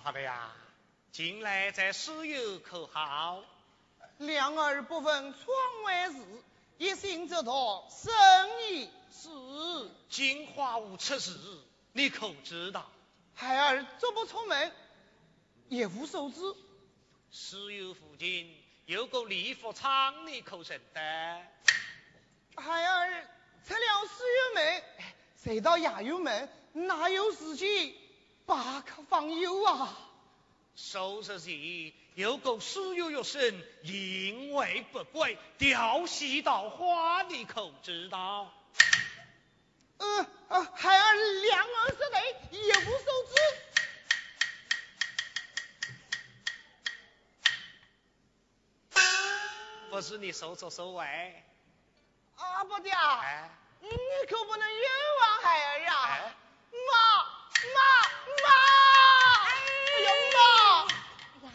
阿发的呀，近来在书院可好？两儿不问窗外事，一心只图生意事。金花无出事，你可知道？孩儿足不出门，也无所知。书院附近有个礼服厂，你可认得？孩儿出了书院门，谁到衙院门，哪有时间把客访友啊？收拾时有个书院学生因为不轨调戏到花，你口知道？嗯、呃，孩儿两耳之内，也无所知。不是你收错所谓？阿伯爹，哎，你可不能冤枉孩儿呀！哎妈妈妈，哎呀妈！哎呀，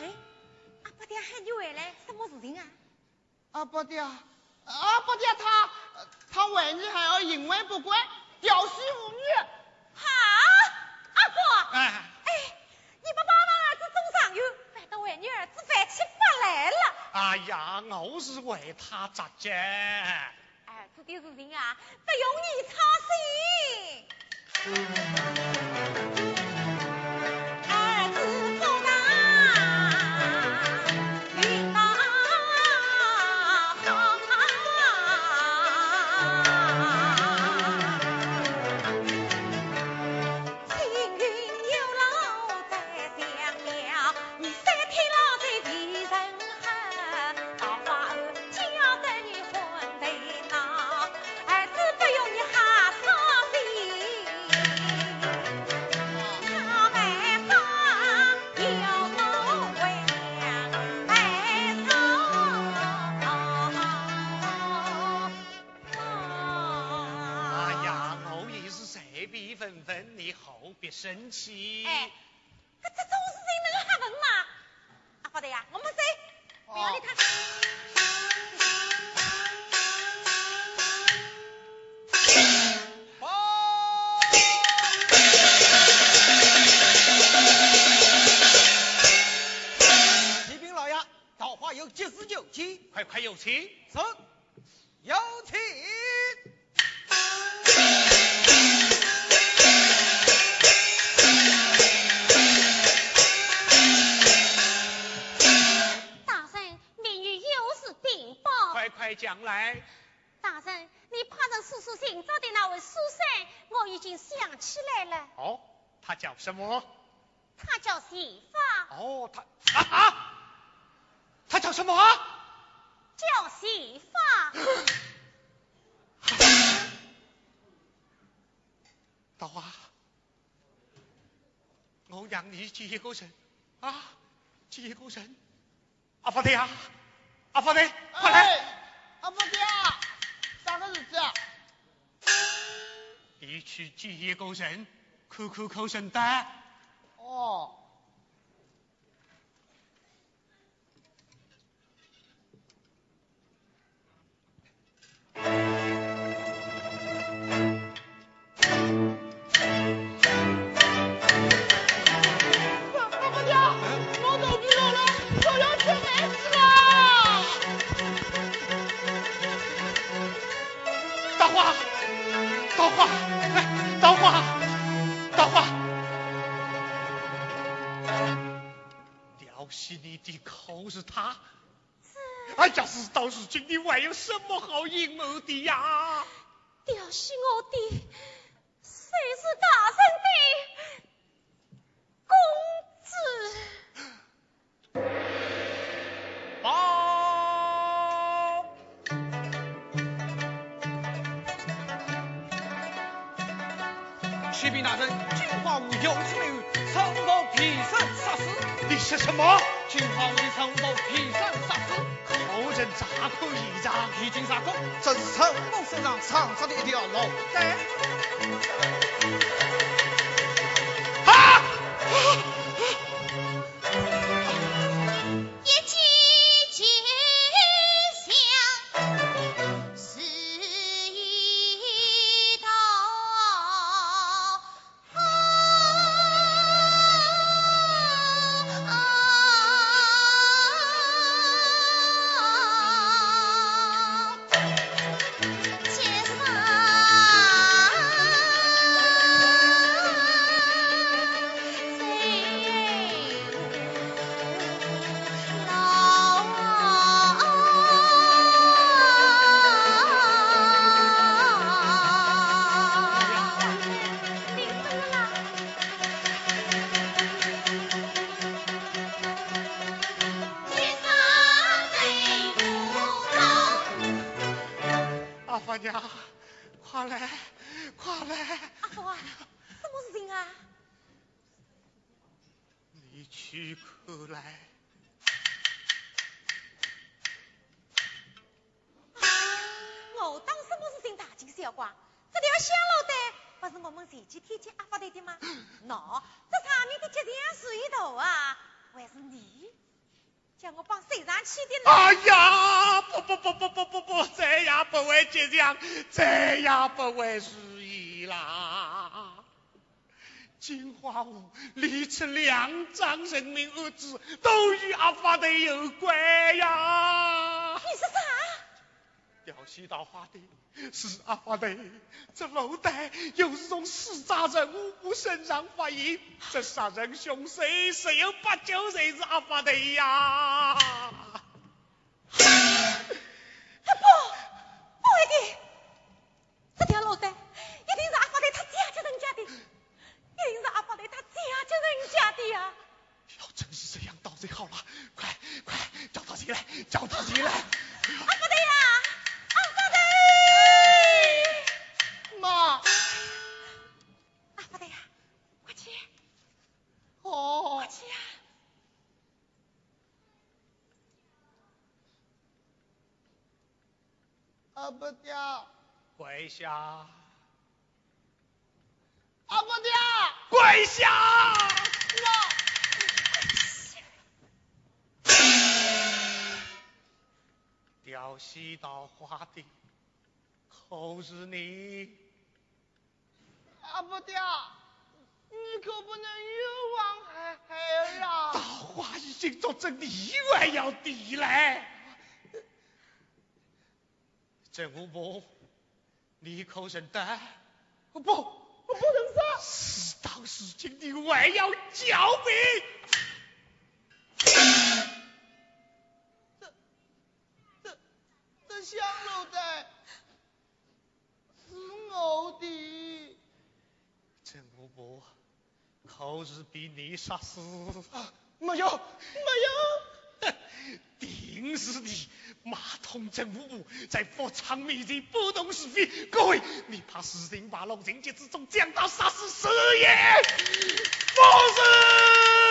哎阿伯爹喊你回来，什么事情啊？阿伯爹，阿伯爹他他为你还要淫威不轨，调戏妇女。哈，阿哥，哎，哎，你不帮忙儿子中上游，反倒为你儿子犯起法来了。哎呀，我是为他着急。儿子的事情啊，不用你操心。儿让你接个人啊，接个人。阿发的呀，阿发的，快来！哎，阿发爹，啥个日子啊？你去接个人，口口口声单。哦，阿你的口是他。哎呀，事到如今，你还有什么好阴谋的呀？调戏我的，谁是大人的公子？报！启禀大人，金花无有此没有，曾否批审杀死？你是什么？请皇帝臣某披上杀死，口人诈口一张，披荆杀功，这是陈某身上藏着的一条老不为吉祥，这样不为如意啦。金花屋里此两张人命案子，都与阿发的有关呀。你是啥？调戏到花的是阿发的，这楼袋又是从死杂人物身上发现，这杀人凶手十有八九谁是阿发的呀？不，不会的，这条路带一定是阿发队他家叫人家的，一定是阿发队他家叫人家的呀、要真是这样，倒最好了，快快叫他进来，叫他进来。阿发队呀，阿发队，妈，阿发队呀，快去，哦快，去呀！阿伯爹，跪下，阿伯爹，跪下！调戏到花的，可是你。阿伯爹，你可不能冤枉孩孩儿大啊！花已经作证，你还要抵赖？政务部，你可认得？不，我不能杀。是当事情你还要狡辩？这这这香炉袋是我的，政务部，可是被你杀死？没有没有，定是你！马桶政务部在佛场面前不懂是非，各位，你怕事情把龙情节之中讲到杀死师爷，不是？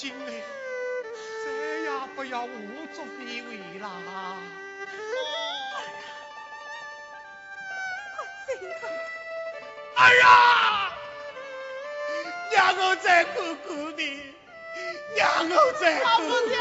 心里再也不要胡作非为啦！儿啊，娘我在哭哭地，娘我在哭哭地。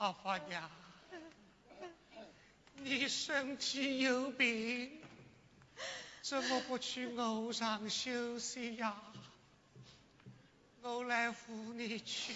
阿发娘，你身体有病，怎么不去楼上休息呀？我来扶你去。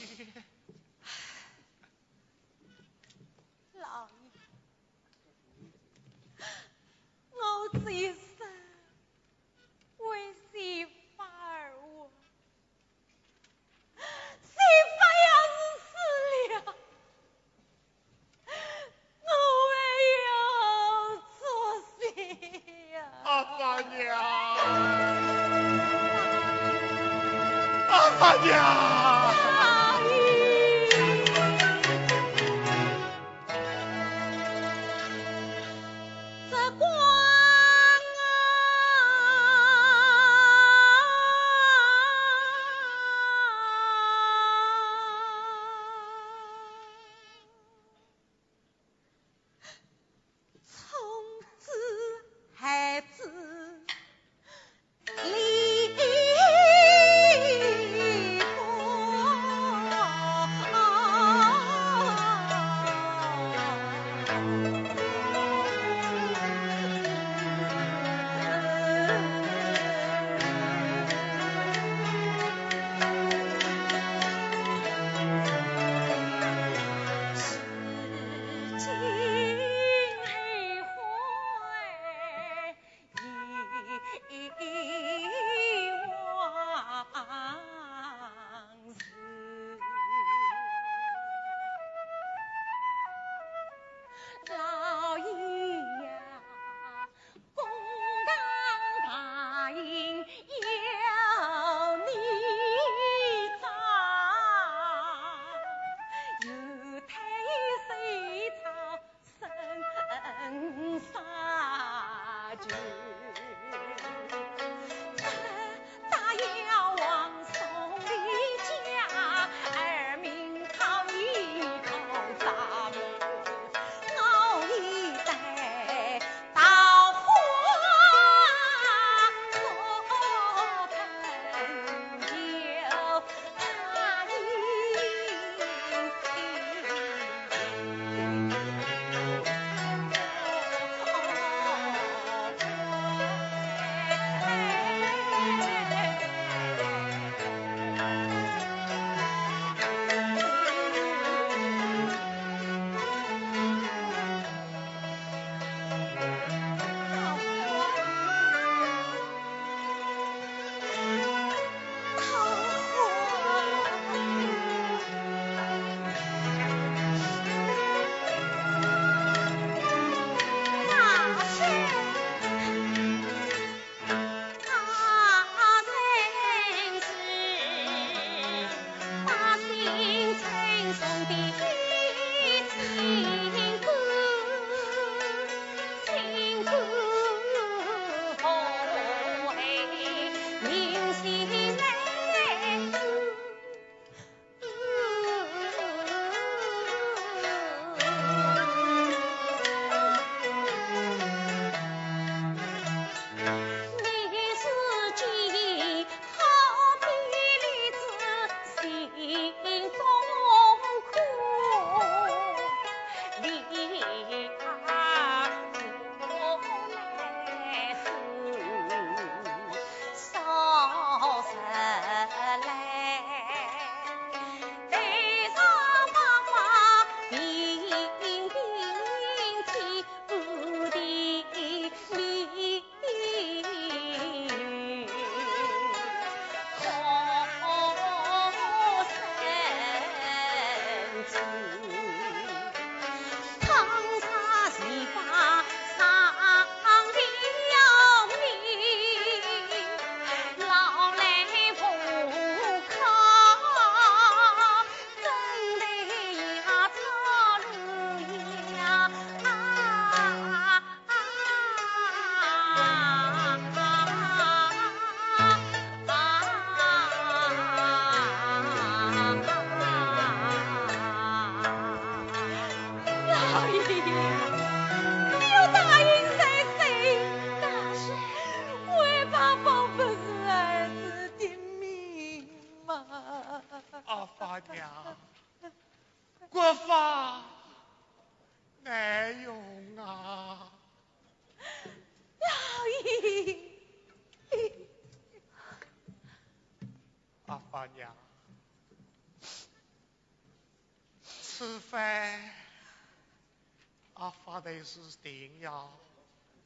是定呀，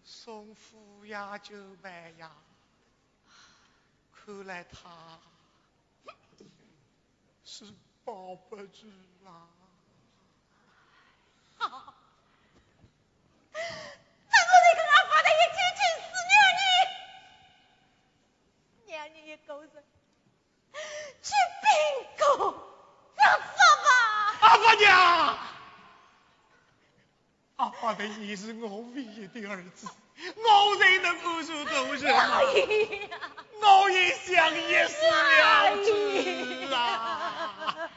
送夫呀就埋呀，看来他 是保不住啦。你是我唯一的儿子。我为的付出都是我。也想一死了之啊。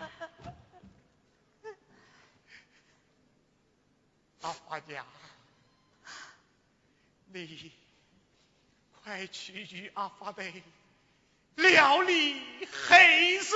阿花家你快去与阿发的料理黑事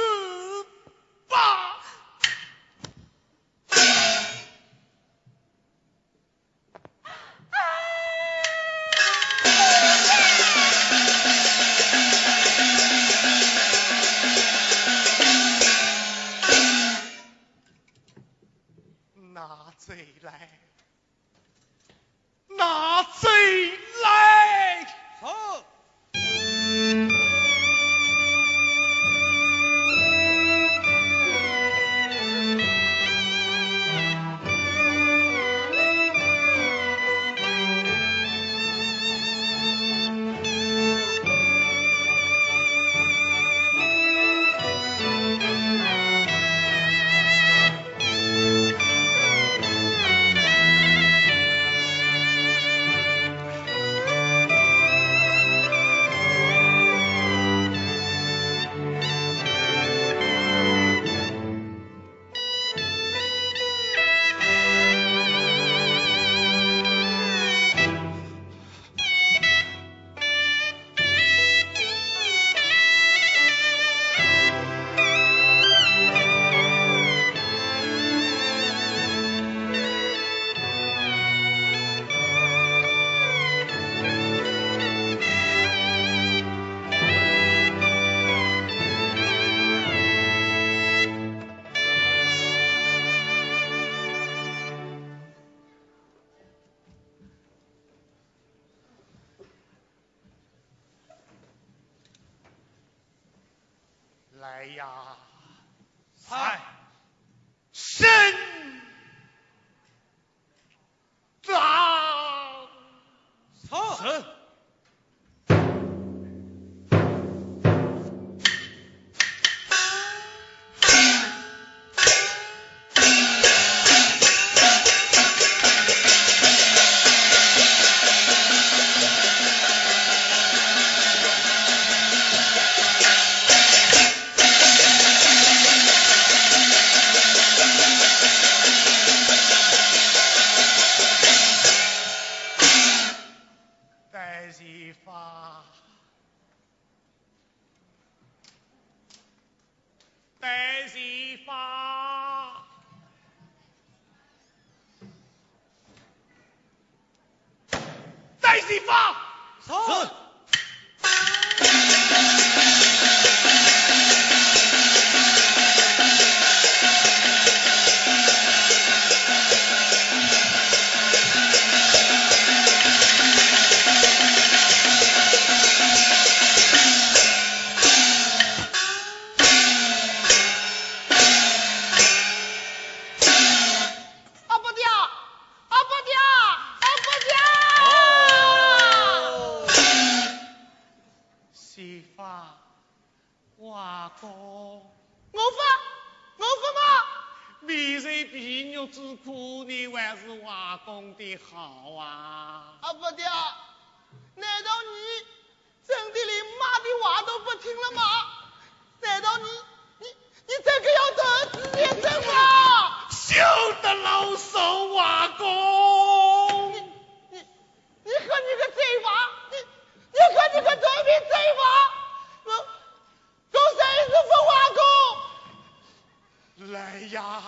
哎呀。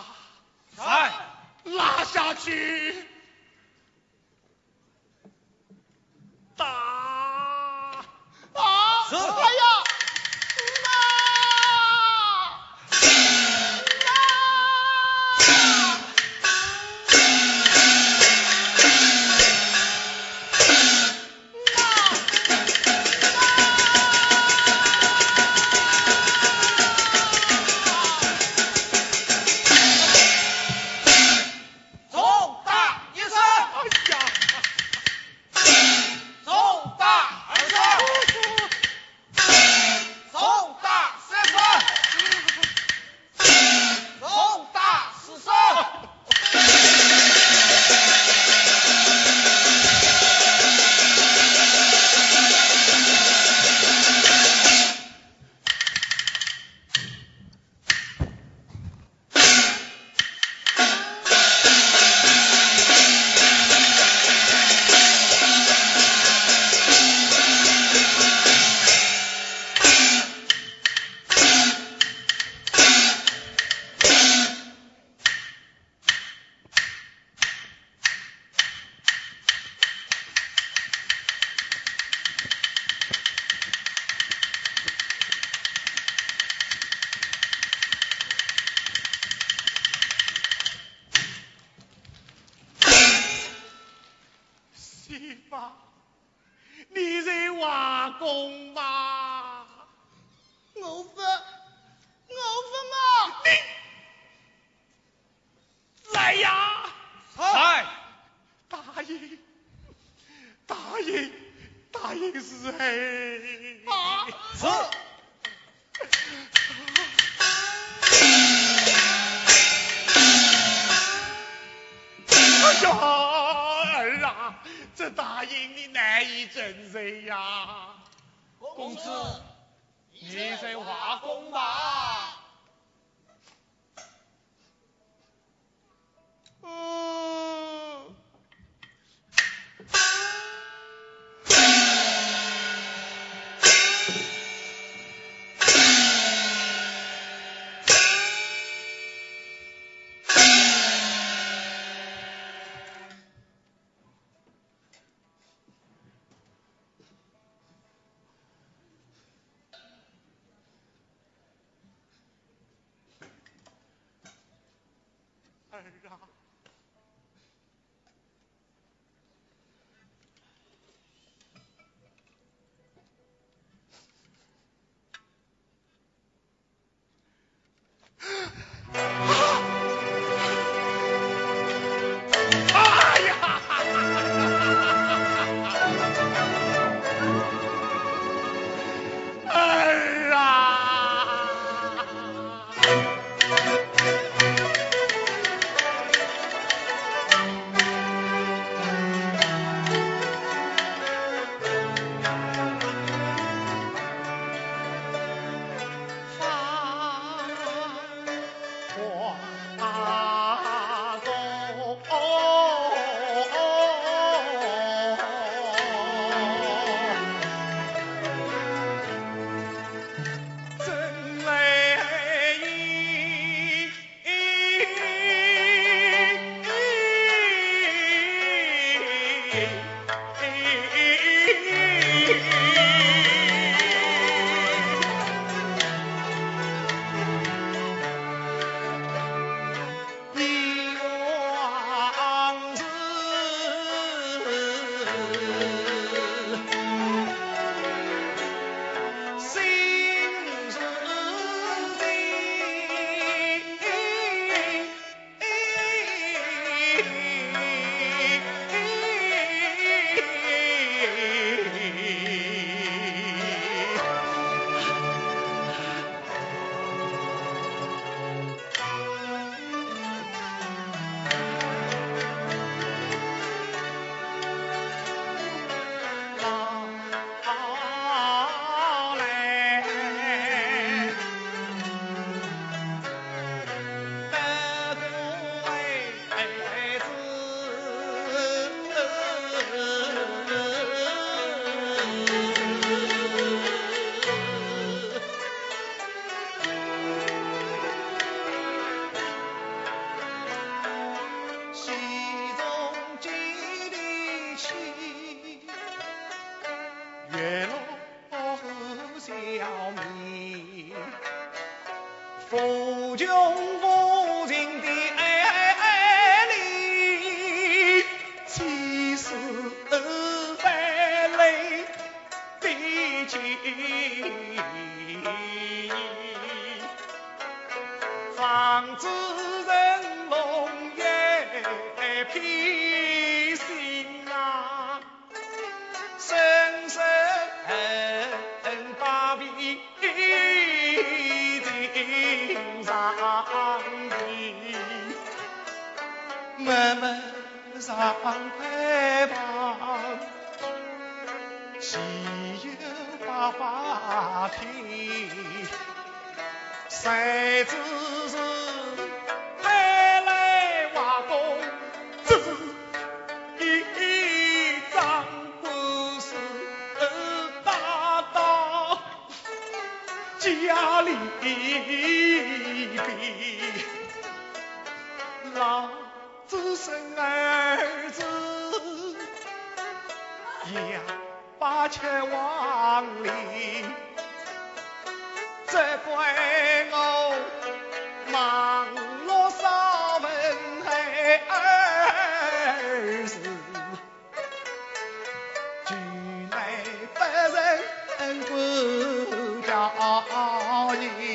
来。拉下去。公吧。我分，我分！你来呀！来，答应，答应，答应是谁？啊！是。哎呀，儿啊，这答应你难以承受呀、公子，你在画工吧？嗯。不叫你。